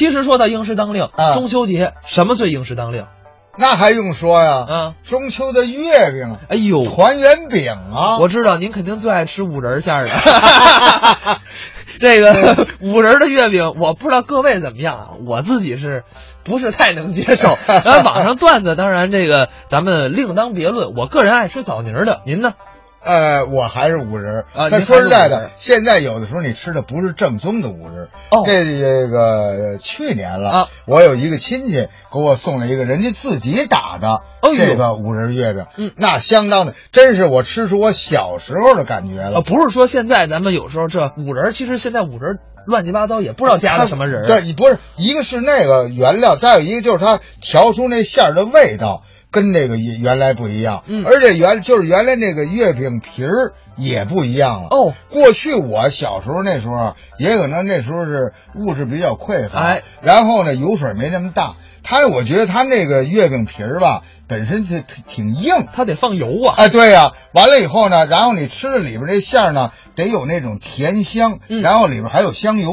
其实说到应时当令，啊中秋节什么最应时当令？那还用说呀？嗯，中秋的月饼、哎呦，团圆饼啊，我知道您肯定最爱吃五仁馅儿的。这个 五仁的月饼，我不知道各位怎么样啊，我自己是不是太能接受？呃，网上段子当然这个咱们另当别论，我个人爱吃枣泥儿的，您呢？呃，我还是五仁儿但说实在的，现在有的时候你吃的不是正宗的五仁。哦。这这个去年了，啊。我有一个亲戚给我送了一个人家自己打的这个五仁月饼，嗯。那相当的，真是我吃出我小时候的感觉了。呃，不是说现在咱们有时候这五仁，其实现在五仁乱七八糟，也不知道加的什么仁儿。对，你不是一个是那个原料，再有一个就是它调出那馅儿的味道跟那个原原来不一样，嗯。而且原就是原来那个月饼皮儿也不一样了。哦，过去我小时候那时候，也可能那时候是物质比较匮乏，哎，然后呢油水没那么大，它我觉得它那个月饼皮儿吧本身就挺挺硬。它得放油啊。哎，对呀、完了以后呢，然后你吃了里边这馅儿呢，得有那种甜香，嗯。然后里边还有香油，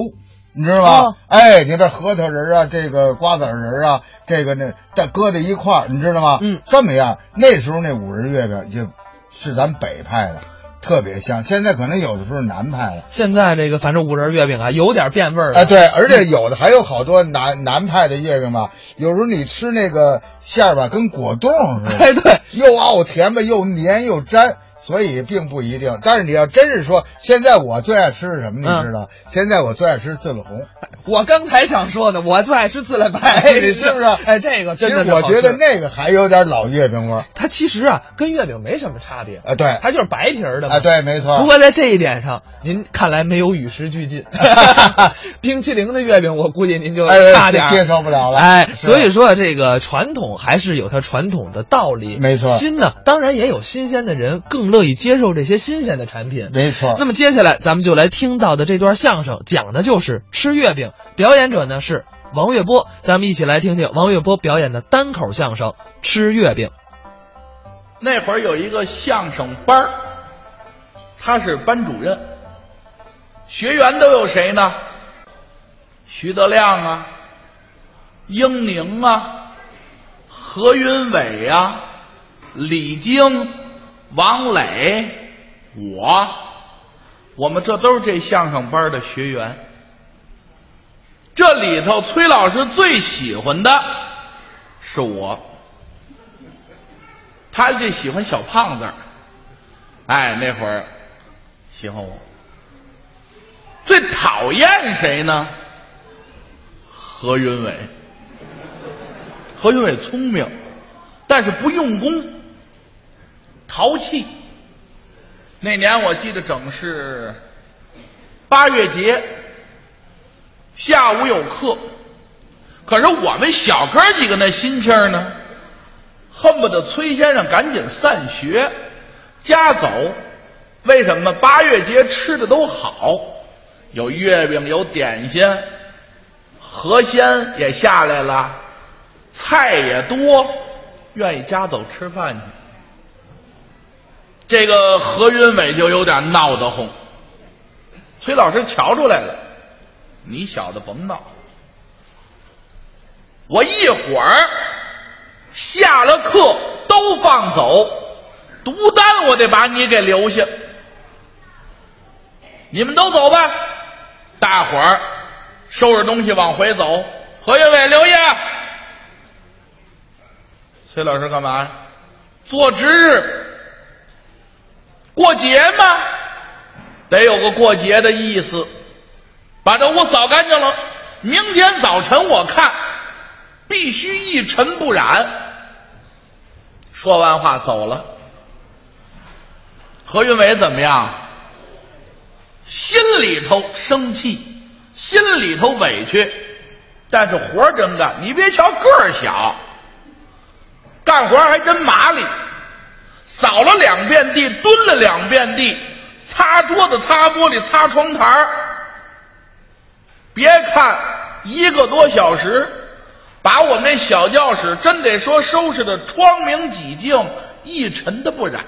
你知道吗？哦哎，你这核桃仁儿啊，这个瓜子仁儿啊，这个那再搁在一块儿，你知道吗？嗯，这么样，那时候那五仁月饼就是咱北派的，特别香。现在可能有的时候南派了。现在这个反正五仁月饼啊，有点变味儿了。哎，对，而且有的还有好多南南派的月饼吧，有时候你吃那个馅儿吧，跟果冻似的。哎，对，又奥甜吧，又黏又粘，所以并不一定。但是你要真是说，现在我最爱吃什么，你知道？现在我最爱吃自来红。我刚才想说呢，我最爱吃自来白，你是不是 哎，这个其实我觉得那个还有点老月饼味儿它其实啊，跟月饼没什么差别，啊，对，它就是白皮儿的嘛。啊，对，没错。不过在这一点上，您看来没有与时俱进。冰淇淋的月饼，我估计您就哎差点儿接受不了了哎，所以说这个传统还是有它传统的道理。没错新呢，当然也有新鲜的人更乐意接受这些新鲜的产品。没错。那么接下来咱们就来听到的这段相声，讲的就是吃月饼，表演者呢是王月波，咱们一起来听听王月波表演的单口相声《吃月饼》。那会儿有一个相声班儿他是班主任，学员都有谁呢？徐德亮啊，英宁啊，何云伟啊，李菁、王磊，我，我们这都是这相声班的学员。这里头，崔老师最喜欢的是我。他就喜欢小胖子，哎，那会儿喜欢我。最讨厌谁呢？何云伟。何云伟聪明，但是不用功，淘气。那年我记得整是八月节，下午有课，可是我们小哥几个那心气儿呢？恨不得崔先生赶紧散学，家走。为什么？八月节吃的都好，有月饼，有点心，河鲜也下来了，菜也多，愿意家走吃饭去。这个何云伟就有点闹得慌。崔老师瞧出来了，你小子甭闹，我一会儿。下了课都放走，独单我得把你给留下。你们都走吧，大伙儿收拾东西往回走。何云伟、留下，崔老师干嘛？做值日，过节嘛，得有个过节的意思。把这屋扫干净了，明天早晨我看必须一尘不染。说完话走了。何云伟怎么样？心里头生气，心里头委屈，但是活真干。你别瞧个儿小，干活还真麻利。扫了两遍地，蹲了两遍地，擦桌子、擦玻璃、擦窗台别看一个多小时，把我们这小教室真得说收拾的窗明几净，一尘的不染，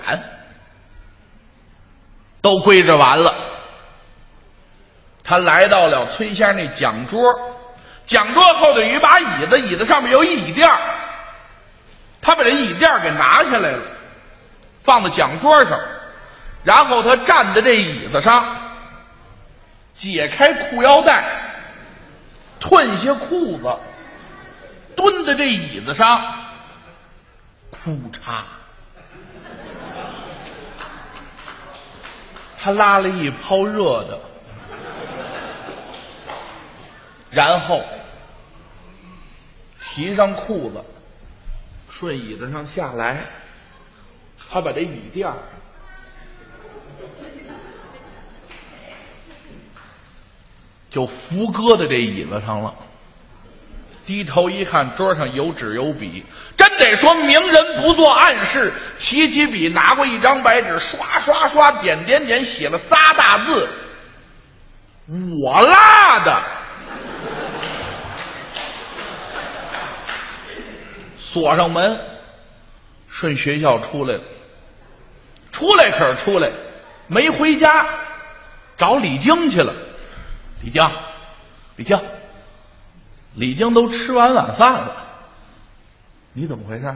都归置完了。他来到了崔先生那讲桌，讲桌后头有一把椅子，椅子上面有一椅垫他把这椅垫给拿下来了，放在讲桌上，然后他站在这椅子上，解开裤腰带，褪下裤子，蹲在这椅子上，裤衩，他拉了一泡热的，然后提上裤子。顺椅子上下来，他把这椅垫儿就扶搁在这椅子上了。低头一看，桌上有纸有笔，真得说明人不做暗事。提起笔，拿过一张白纸，刷刷刷，点点点，写了仨大字：“我拉的。”锁上门，顺学校出来了。出来可是出来，没回家，找李菁去了。李菁，李菁，李菁都吃完晚饭了，你怎么回事？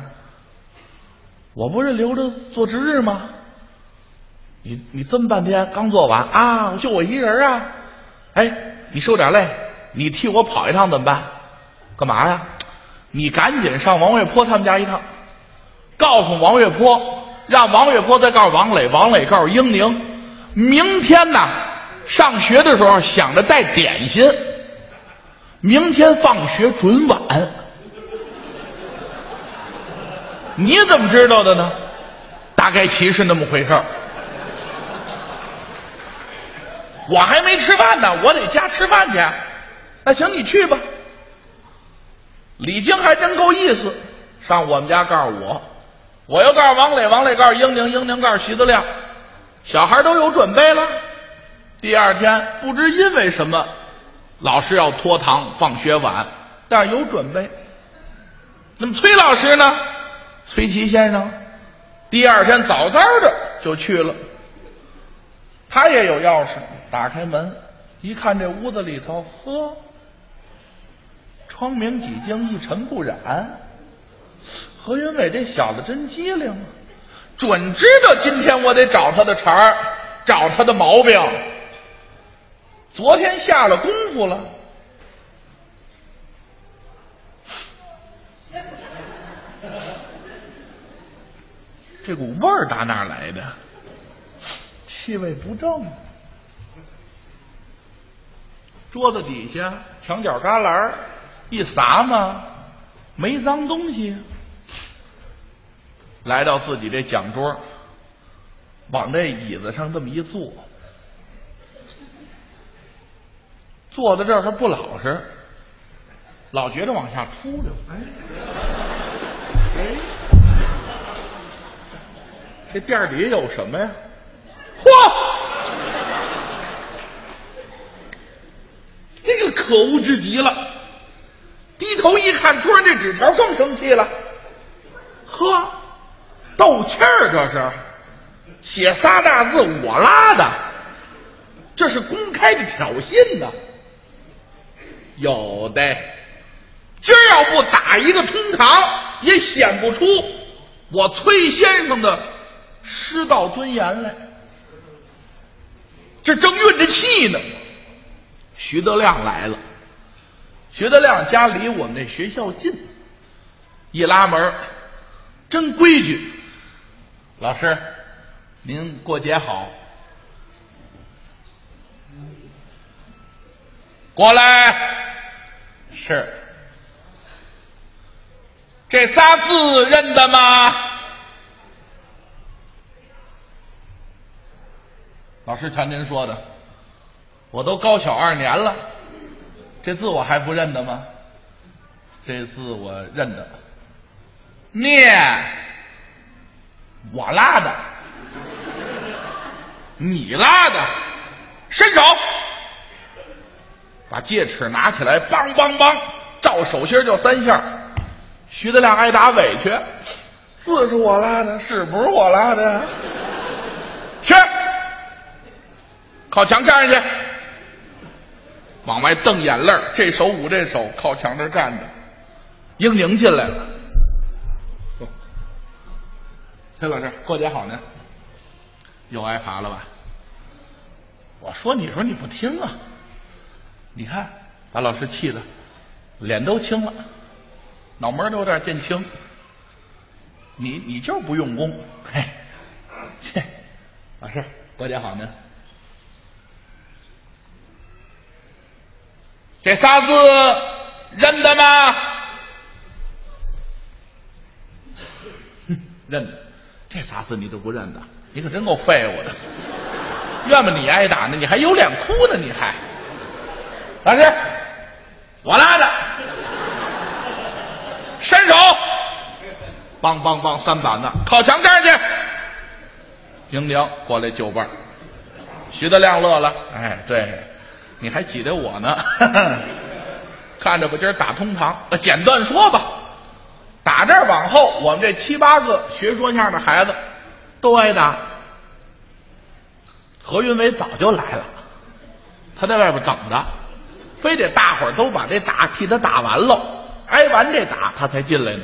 我不是留着做值日吗？你你这么半天刚做完啊？就我一人啊？哎，你受点累，你替我跑一趟怎么办？干嘛呀？你赶紧上王月坡他们家一趟，告诉王月坡，让王月波再告诉王磊，王磊告诉英宁，明天呢上学的时候想着带点心，明天放学准晚。你怎么知道的呢？大概其是那么回事我还没吃饭呢，我得家吃饭去。那行，你去吧。李菁还真够意思，上我们家告诉我，我又告诉王磊，王磊告诉英宁，英宁告诉徐德亮，小孩都有准备了。第二天不知因为什么，老师要拖堂，放学晚，但是有准备。那么崔老师呢？崔琦先生，第二天早早的就去了。他也有钥匙，打开门一看，这屋子里头，呵。窗明几净，一尘不染。何云伟这小子真机灵啊，准知道今天我得找他的茬儿，找他的毛病。昨天下了功夫了，这股味儿打哪来的？气味不正。桌子底下，墙角旮旯一撒嘛，没脏东西。来到自己这讲桌，往这椅子上这么一坐，坐在这儿他不老实，老觉得往下出溜。哎，哎，这垫底下有什么呀？嚯，这个可恶至极了。低头一看，桌上这纸条更生气了。呵，斗气儿这是，写仨大字“我拉的”，这是公开的挑衅呢。有的，今儿要不打一个通堂，也显不出我崔先生的师道尊严来。这正运着气呢，徐德亮来了。徐德亮家离我们那学校近，一拉门，真规矩。老师，您过节好。过来，是这仨字认得吗？老师，瞧您说的，我都高小二年了。这字我还不认得吗？这字我认得，念我拉的，你拉的，伸手，把戒尺拿起来，梆梆梆，照手心就三下。徐德亮挨打委屈，字是我拉的，是不是我拉的？去，靠墙站上去。往外瞪眼泪儿这手捂这手，靠墙这儿站着。英宁进来了，崔老师过节好呢，又挨罚了吧？我说你说你不听啊，你看把老师气的脸都青了，脑门都有点见青。你你就是不用功，嘿，切，老师过节好呢。这仨字认得吗？认得。这仨字你都不认得，你可真够废物的。怨不你挨打呢，你还有脸哭呢？你还，老师，我拉的，伸手，梆梆梆三板子，靠墙这儿去。英宁过来就办。徐德亮乐了，哎，对。你还记得我呢？看着吧，今儿打通堂。简短说吧，打这儿往后，我们这七八个学说相声的孩子都挨打。何云伟早就来了，他在外边等着，非得大伙儿都把这打替他打完喽，挨完这打他才进来呢。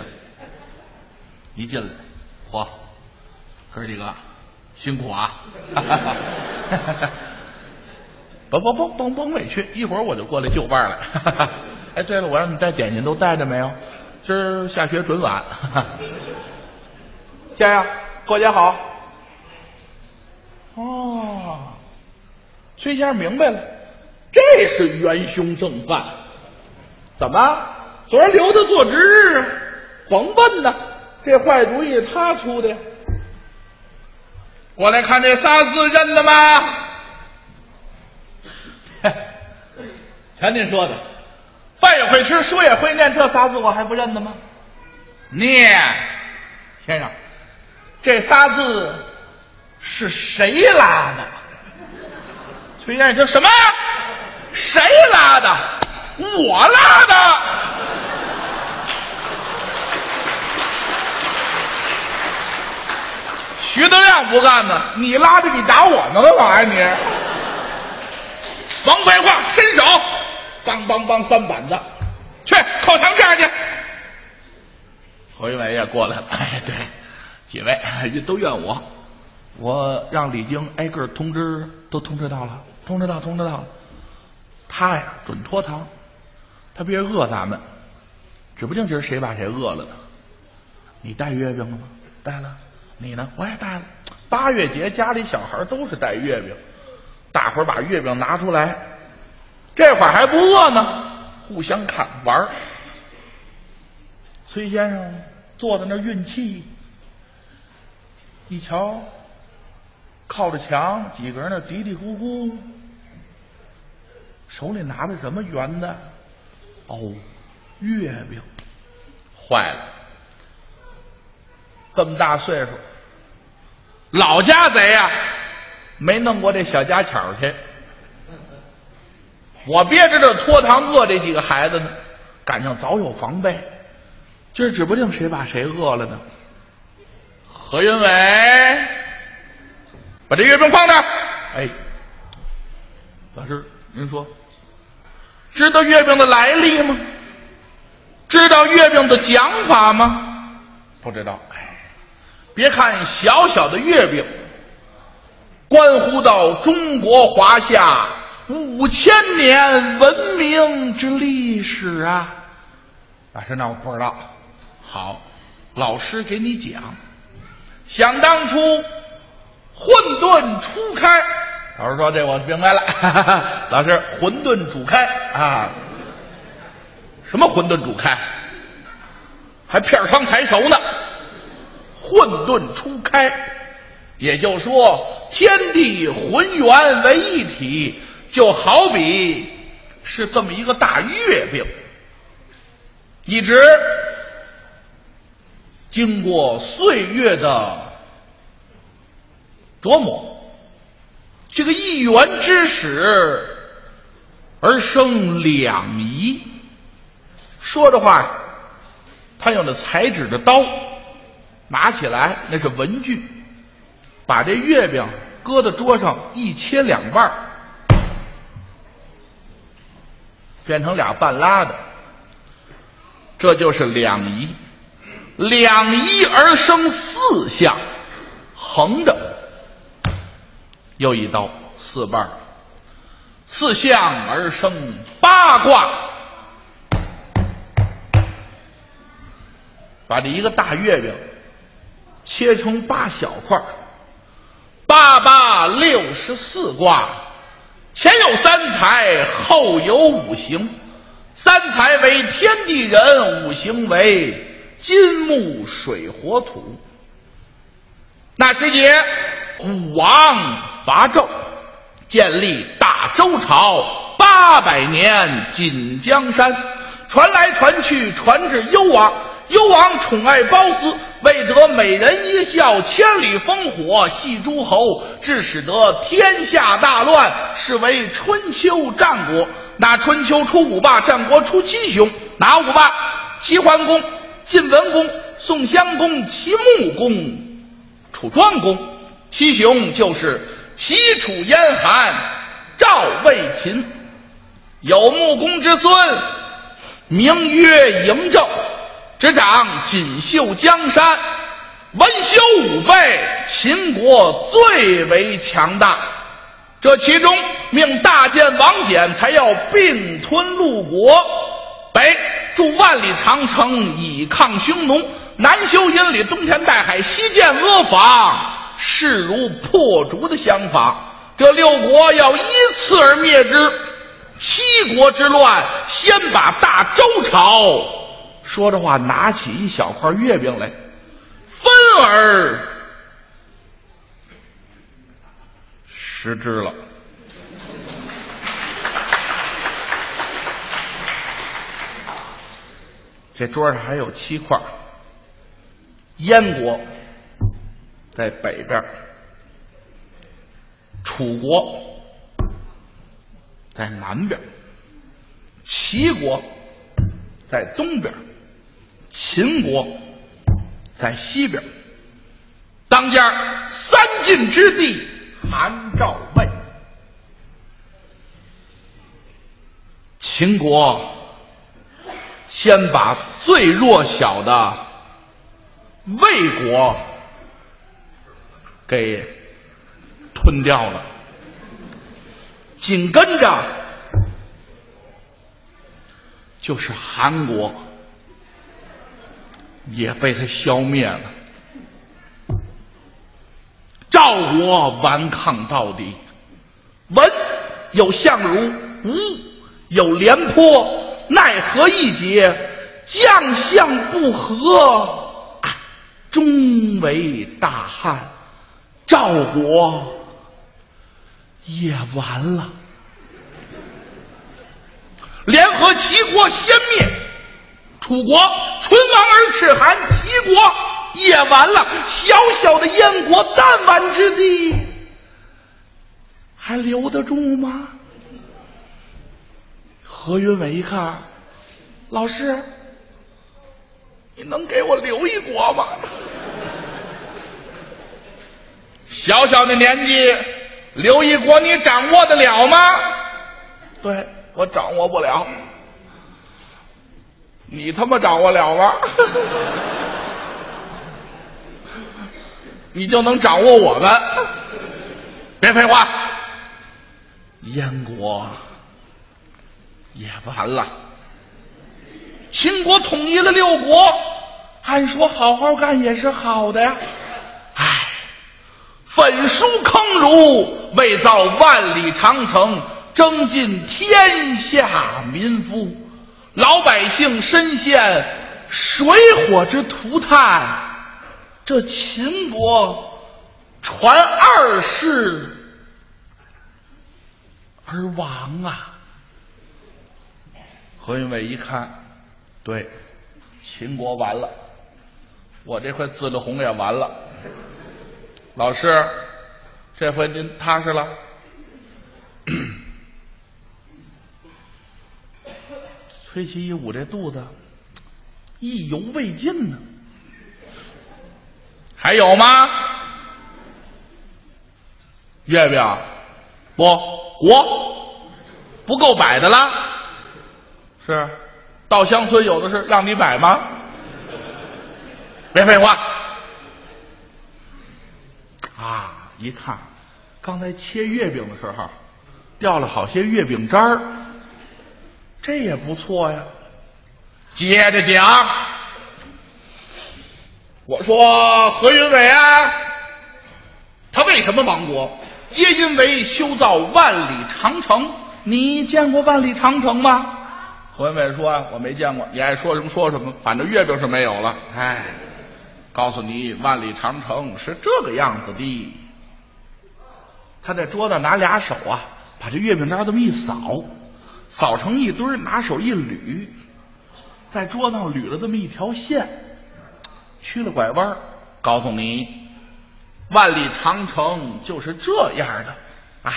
一进来，嚯，哥几个辛苦啊！甭甭甭甭甭委屈，一会儿我就过来就班了。哎，对了，我让你带点心都带着没有？今儿下学准晚。先生，过节好。哦，崔先生明白了，这是元凶正犯。怎么？昨儿留他做值日？甭问呐，这坏主意他出的。过来看这仨字认得吗？瞧您说的，饭也会吃，书也会念，这仨字我还不认得吗？念，先生，这仨字是谁拉的？崔先生说什么？谁拉的？我拉的。徐德亮不干呢，你拉的，你打我呢？干嘛呀你？王白话，伸手，梆梆梆三板子，去靠墙这儿去。侯云伟也过来了，哎，对，几位都怨我，我让李菁挨个通知，都通知到了，通知到，通知到了。他呀，准拖堂，他别饿咱们，指不定今儿谁把谁饿了呢。你带月饼了吗？带了。你呢？我也带了。八月节家里小孩都是带月饼。大伙儿把月饼拿出来，这会儿还不饿呢，互相砍玩。崔先生坐在那儿运气，一瞧，靠着墙，几个人那嘀嘀咕咕，手里拿着什么圆的？哦，月饼，坏了！这么大岁数，老家贼呀！没弄过这小家巧去，我憋着这拖堂饿这几个孩子呢，赶上早有防备，今儿指不定谁把谁饿了呢。何云伟，把这月饼放这儿。哎，老师，您说，知道月饼的来历吗？知道月饼的讲法吗？不知道。哎，别看小小的月饼。关乎到中国华夏五千年文明之历史啊！老师，那我不知道。好，老师给你讲。想当初，混沌初开。老师说：“这我明白了。”老师，混沌主开啊？什么混沌主开？还片汤才熟呢。混沌初开。也就说，天地浑圆为一体，就好比是这么一个大月饼，一直经过岁月的琢磨，这个一元之始而生两仪。说的话，他用的裁纸的刀，拿起来那是文具。把这月饼搁在桌上一切两半变成俩半拉的，这就是两仪。两仪而生四象，横着又一刀，四瓣四象而生八卦，把这一个大月饼切成八小块八八六十四卦，前有三才，后有五行。三才为天地人，五行为金木水火土。那时节，武王伐纣，建立大周朝，八百年锦江山，传来传去，传至幽王。幽王宠爱褒姒，为得美人一笑，千里烽火戏诸侯，致使得天下大乱，是为春秋战国。那春秋出五霸，战国出七雄，哪五霸？齐桓公、晋文公、宋襄公、齐穆公、楚庄公。七雄就是齐、楚、燕、韩、赵、魏、秦。有穆公之孙，名曰嬴政。执掌锦绣江山，文修武备，秦国最为强大。这其中，命大建王翦才要并吞陆国，北筑万里长城以抗匈奴，南修阴里，东填代海，西建阿房，势如破竹的相法。这六国要依次而灭之。七国之乱，先把大周朝。说着话，拿起一小块月饼来，分而食之了。这桌上还有七块。燕国在北边，楚国在南边，齐国在东边。秦国在西边，当家三晋之地，韩赵魏。秦国先把最弱小的魏国给吞掉了，紧跟着就是韩国。也被他消灭了。赵国顽抗到底，文有相如，武有廉颇，奈何一劫，将相不和，终为大汉。赵国也完了，联合齐国先灭。楚国唇亡而齿寒，齐国也完了。小小的燕国弹丸之地，还留得住吗？何云伟一看，老师，你能给我留一国吗？小小的年纪留一国，你掌握得了吗？对我掌握不了。你他妈掌握了吗？你就能掌握我们？别废话，燕国也完了。秦国统一了六国，按说好好干也是好的呀。唉，焚书坑儒，为造万里长城，征尽天下民夫。老百姓深陷水火之涂炭，这秦国传二世而亡啊！何云伟一看，对，秦国完了，我这块字了红也完了。老师，这回您踏实了。崔琦一捂这肚子，意犹未尽呢。还有吗？月饼不，我不够摆的了。是，稻香村有的是，让你摆吗？别废话。啊，一看，刚才切月饼的时候掉了好些月饼渣儿，这也不错呀。接着讲，我说何云伟啊，他为什么亡国？皆因为修造万里长城。你见过万里长城吗？何云伟说：“我没见过。”你爱说什么说什么，反正月饼是没有了。哎，告诉你，万里长城是这个样子的。他在桌子拿俩手啊，把这月饼渣这么一扫，扫成一堆，拿手一捋，在桌上捋了这么一条线，曲了拐弯，告诉你。万里长城就是这样的，哎，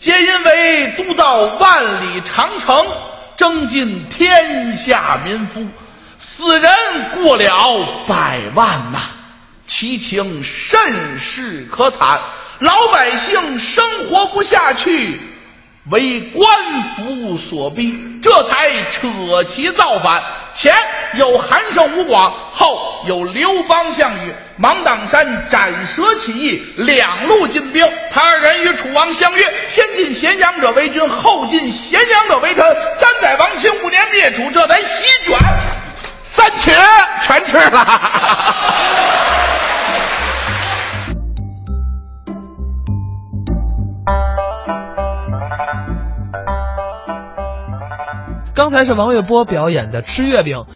皆因为督造万里长城，征尽天下民夫，死人过了百万呐，其情甚是可惨，老百姓生活不下去。为官府所逼，这才扯旗造反。前有韩胜吴广，后有刘邦项羽，芒砀山斩蛇起义，两路进兵。他二人与楚王相约：先进咸阳者为君，后进咸阳者为臣。三载王清，五年灭楚，这才席卷三绝，全吃了。刚才是王月波表演的吃月饼。